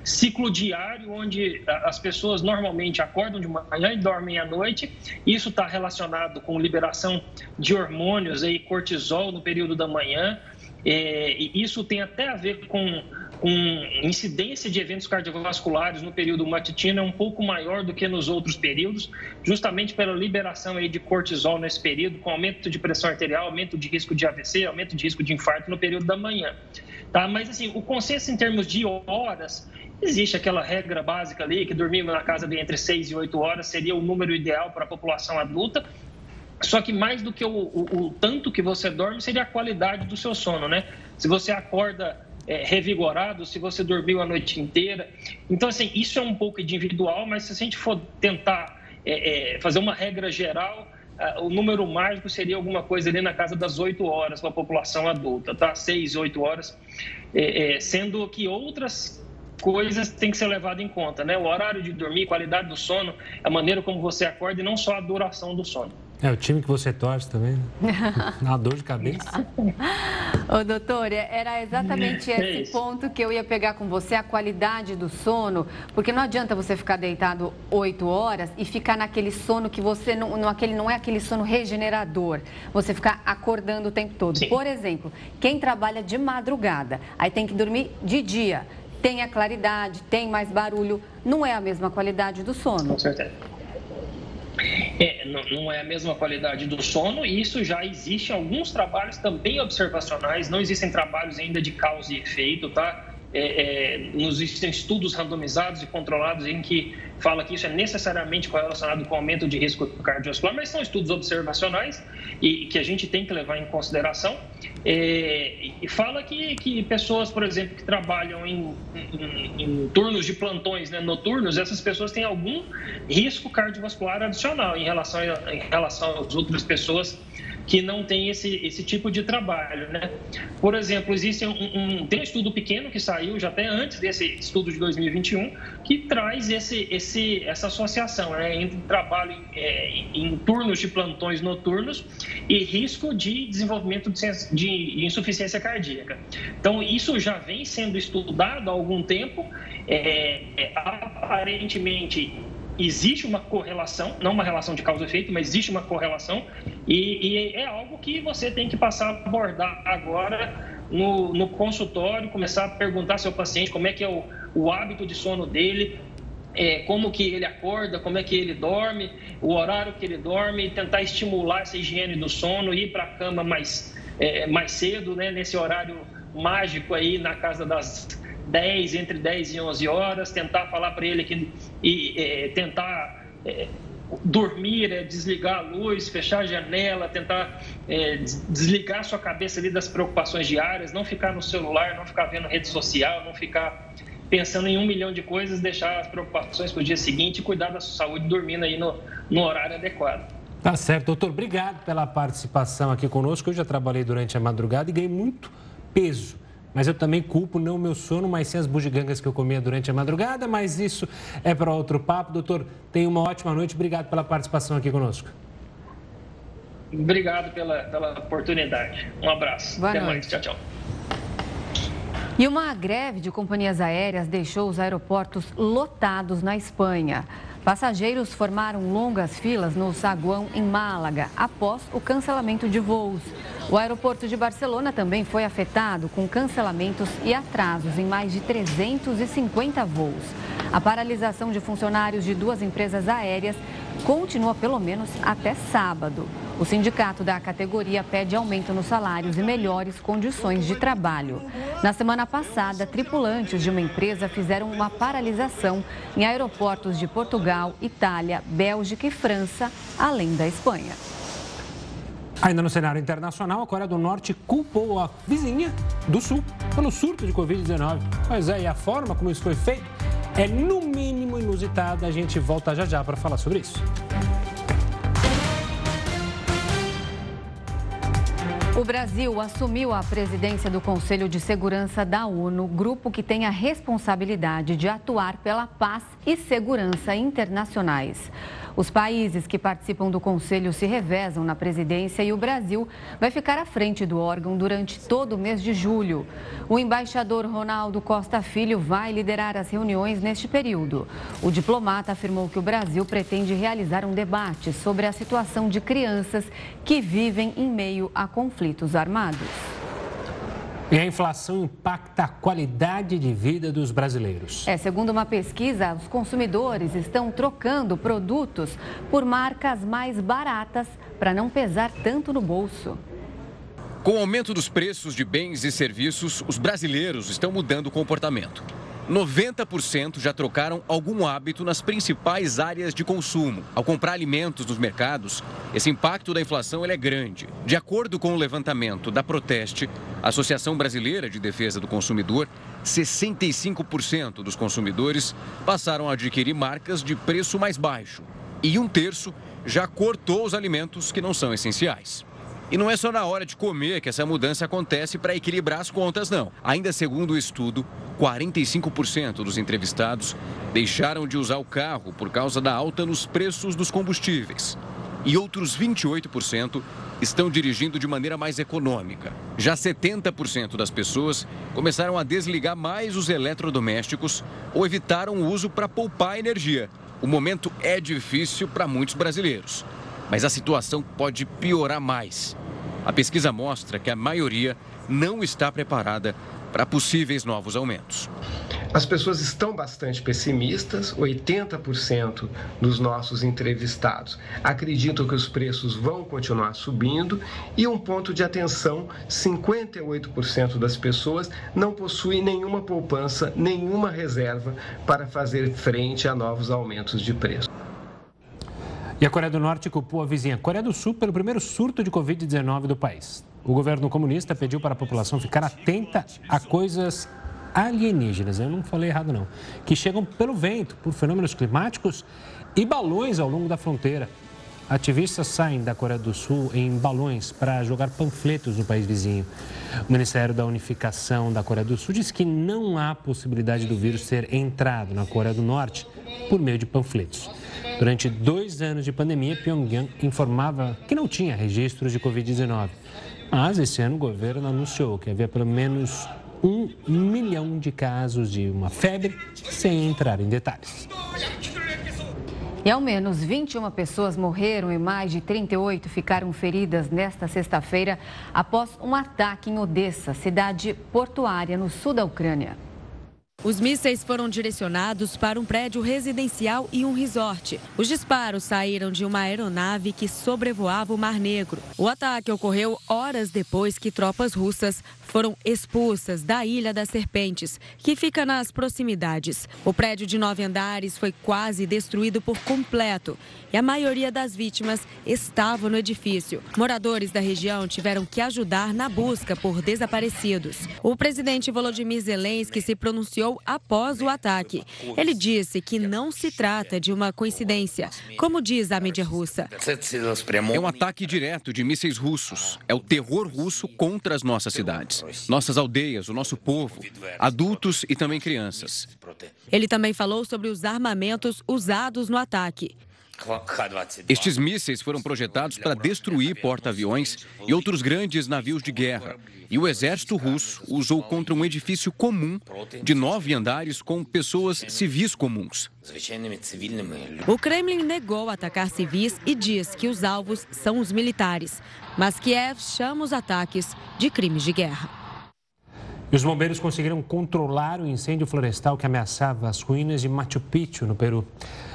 ciclo diário onde as pessoas normalmente acordam de manhã e dormem à noite. Isso está relacionado com liberação de hormônios aí, cortisol no período da manhã. É, e isso tem até a ver com, com incidência de eventos cardiovasculares no período matutino é um pouco maior do que nos outros períodos, justamente pela liberação aí de cortisol nesse período, com aumento de pressão arterial, aumento de risco de AVC, aumento de risco de infarto no período da manhã. Tá? Mas, assim, o consenso em termos de horas, existe aquela regra básica ali, que dormir na casa de entre 6 e 8 horas seria o número ideal para a população adulta, só que mais do que o, o, o, tanto que você dorme, seria a qualidade do seu sono, né? Se você acorda é, revigorado, se você dormiu a noite inteira. Então, assim, isso é um pouco individual, mas se a gente for tentar é, é, fazer uma regra geral, o número mágico seria alguma coisa ali na casa das 8 horas para a população adulta, tá? 6, 8 horas, é, é, sendo que outras coisas têm que ser levadas em conta, né? O horário de dormir, qualidade do sono, a maneira como você acorda e não só a duração do sono. É o time que você torce também. Né? Uma dor de cabeça. Ô, doutor, era exatamente é esse ponto que eu ia pegar com você, a qualidade do sono, porque não adianta você ficar deitado oito horas e ficar naquele sono que você não, não, aquele, não é aquele sono regenerador, você ficar acordando o tempo todo. Sim. Por exemplo, quem trabalha de madrugada, aí tem que dormir de dia, tem a claridade, tem mais barulho, não é a mesma qualidade do sono. Com certeza. É, não é a mesma qualidade do sono e isso já existe em alguns trabalhos também observacionais, não existem trabalhos ainda de causa e efeito, tá? É, é, nos existem estudos randomizados e controlados em que fala que isso é necessariamente correlacionado com aumento de risco cardiovascular, mas são estudos observacionais e que a gente tem que levar em consideração. É, e fala que, que pessoas, por exemplo, que trabalham em, em, em turnos de plantões né, noturnos, essas pessoas têm algum risco cardiovascular adicional em relação, a, em relação às outras pessoas que não tem esse, esse tipo de trabalho. Né? Por exemplo, existe um, um, tem um estudo pequeno que saiu já até antes desse estudo de 2021 que traz esse, esse, essa associação né, entre trabalho em, é, em turnos de plantões noturnos e risco de desenvolvimento de, de insuficiência cardíaca. Então, isso já vem sendo estudado há algum tempo. É, é, aparentemente existe uma correlação, não uma relação de causa e efeito, mas existe uma correlação. E, e, é algo que você tem que passar a abordar agora no, no consultório, começar a perguntar seu paciente como é que é o, o hábito de sono dele, é, como que ele acorda, como é que ele dorme, o horário que ele dorme, tentar estimular essa higiene do sono, ir para a cama mais, é, mais cedo, né, nesse horário mágico aí na casa das 10, entre 10 e 11 horas, tentar falar para ele que, e é, tentar é, dormir, é, desligar a luz, fechar a janela, tentar é, desligar a sua cabeça ali das preocupações diárias, não ficar no celular, não ficar vendo rede social, não ficar pensando em um milhão de coisas, deixar as preocupações para o dia seguinte e cuidar da sua saúde dormindo aí no, no horário adequado. Tá certo, doutor. Obrigado pela participação aqui conosco. Eu já trabalhei durante a madrugada e ganhei muito peso mas eu também culpo não o meu sono, mas sim as bugigangas que eu comia durante a madrugada. Mas isso é para outro papo. Doutor, tenha uma ótima noite. Obrigado pela participação aqui conosco. Obrigado pela, pela oportunidade. Um abraço. Boa Até noite. mais. Tchau, tchau. E uma greve de companhias aéreas deixou os aeroportos lotados na Espanha. Passageiros formaram longas filas no saguão em Málaga após o cancelamento de voos. O aeroporto de Barcelona também foi afetado com cancelamentos e atrasos em mais de 350 voos. A paralisação de funcionários de duas empresas aéreas continua pelo menos até sábado. O sindicato da categoria pede aumento nos salários e melhores condições de trabalho. Na semana passada, tripulantes de uma empresa fizeram uma paralisação em aeroportos de Portugal, Itália, Bélgica e França, além da Espanha. Ainda no cenário internacional, a Coreia do Norte culpou a vizinha do Sul pelo surto de Covid-19. Pois é, e a forma como isso foi feito é no mínimo inusitada. A gente volta já já para falar sobre isso. O Brasil assumiu a presidência do Conselho de Segurança da ONU, grupo que tem a responsabilidade de atuar pela paz e segurança internacionais. Os países que participam do Conselho se revezam na presidência e o Brasil vai ficar à frente do órgão durante todo o mês de julho. O embaixador Ronaldo Costa Filho vai liderar as reuniões neste período. O diplomata afirmou que o Brasil pretende realizar um debate sobre a situação de crianças que vivem em meio a conflitos armados. E a inflação impacta a qualidade de vida dos brasileiros. É, segundo uma pesquisa, os consumidores estão trocando produtos por marcas mais baratas para não pesar tanto no bolso. Com o aumento dos preços de bens e serviços, os brasileiros estão mudando o comportamento. 90% já trocaram algum hábito nas principais áreas de consumo. Ao comprar alimentos nos mercados, esse impacto da inflação é grande. De acordo com o levantamento da Proteste, Associação Brasileira de Defesa do Consumidor, 65% dos consumidores passaram a adquirir marcas de preço mais baixo. E um terço já cortou os alimentos que não são essenciais. E não é só na hora de comer que essa mudança acontece para equilibrar as contas, não. Ainda segundo o estudo, 45% dos entrevistados deixaram de usar o carro por causa da alta nos preços dos combustíveis. E outros 28% estão dirigindo de maneira mais econômica. Já 70% das pessoas começaram a desligar mais os eletrodomésticos ou evitaram o uso para poupar energia. O momento é difícil para muitos brasileiros mas a situação pode piorar mais. A pesquisa mostra que a maioria não está preparada para possíveis novos aumentos. As pessoas estão bastante pessimistas, 80% dos nossos entrevistados acreditam que os preços vão continuar subindo e um ponto de atenção, 58% das pessoas não possuem nenhuma poupança, nenhuma reserva para fazer frente a novos aumentos de preço. E a Coreia do Norte culpou a vizinha Coreia do Sul pelo primeiro surto de Covid-19 do país. O governo comunista pediu para a população ficar atenta a coisas alienígenas, eu não falei errado não, que chegam pelo vento, por fenômenos climáticos e balões ao longo da fronteira. Ativistas saem da Coreia do Sul em balões para jogar panfletos no país vizinho. O Ministério da Unificação da Coreia do Sul diz que não há possibilidade do vírus ter entrado na Coreia do Norte por meio de panfletos. Durante dois anos de pandemia, Pyongyang informava que não tinha registros de Covid-19. Mas esse ano o governo anunciou que havia pelo menos um milhão de casos de uma febre, sem entrar em detalhes. E ao menos 21 pessoas morreram e mais de 38 ficaram feridas nesta sexta-feira após um ataque em Odessa, cidade portuária no sul da Ucrânia. Os mísseis foram direcionados para um prédio residencial e um resort. Os disparos saíram de uma aeronave que sobrevoava o Mar Negro. O ataque ocorreu horas depois que tropas russas foram expulsas da Ilha das Serpentes, que fica nas proximidades. O prédio de nove andares foi quase destruído por completo e a maioria das vítimas estava no edifício. Moradores da região tiveram que ajudar na busca por desaparecidos. O presidente Volodymyr Zelensky se pronunciou após o ataque. Ele disse que não se trata de uma coincidência, como diz a mídia russa. É um ataque direto de mísseis russos. É o terror russo contra as nossas cidades nossas aldeias, o nosso povo, adultos e também crianças. Ele também falou sobre os armamentos usados no ataque. Estes mísseis foram projetados para destruir porta-aviões e outros grandes navios de guerra. E o exército russo usou contra um edifício comum de nove andares com pessoas civis comuns. O Kremlin negou atacar civis e diz que os alvos são os militares. Mas Kiev chama os ataques de crimes de guerra. E os bombeiros conseguiram controlar o incêndio florestal que ameaçava as ruínas de Machu Picchu, no Peru.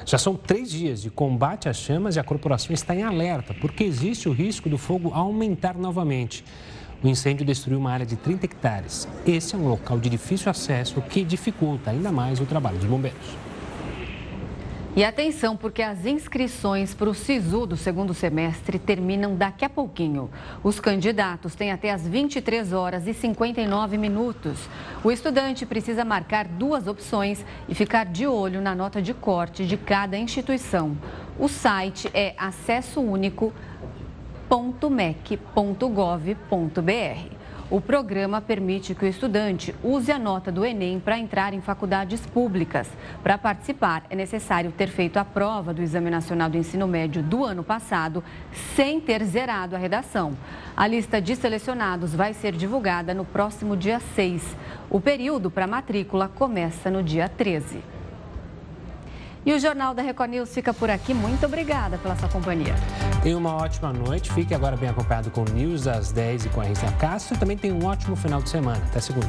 Já são três dias de combate às chamas e a corporação está em alerta, porque existe o risco do fogo aumentar novamente. O incêndio destruiu uma área de 30 hectares. Esse é um local de difícil acesso que dificulta ainda mais o trabalho dos bombeiros. E atenção, porque as inscrições para o SISU do segundo semestre terminam daqui a pouquinho. Os candidatos têm até as 23 horas e 59 minutos. O estudante precisa marcar duas opções e ficar de olho na nota de corte de cada instituição. O site é acessounico.mec.gov.br. O programa permite que o estudante use a nota do Enem para entrar em faculdades públicas. Para participar, é necessário ter feito a prova do Exame Nacional do Ensino Médio do ano passado, sem ter zerado a redação. A lista de selecionados vai ser divulgada no próximo dia 6. O período para matrícula começa no dia 13. E o Jornal da Record News fica por aqui. Muito obrigada pela sua companhia. Tenha uma ótima noite. Fique agora bem acompanhado com o News às 10 e com a Rita Castro. Também tenha um ótimo final de semana. Até segunda.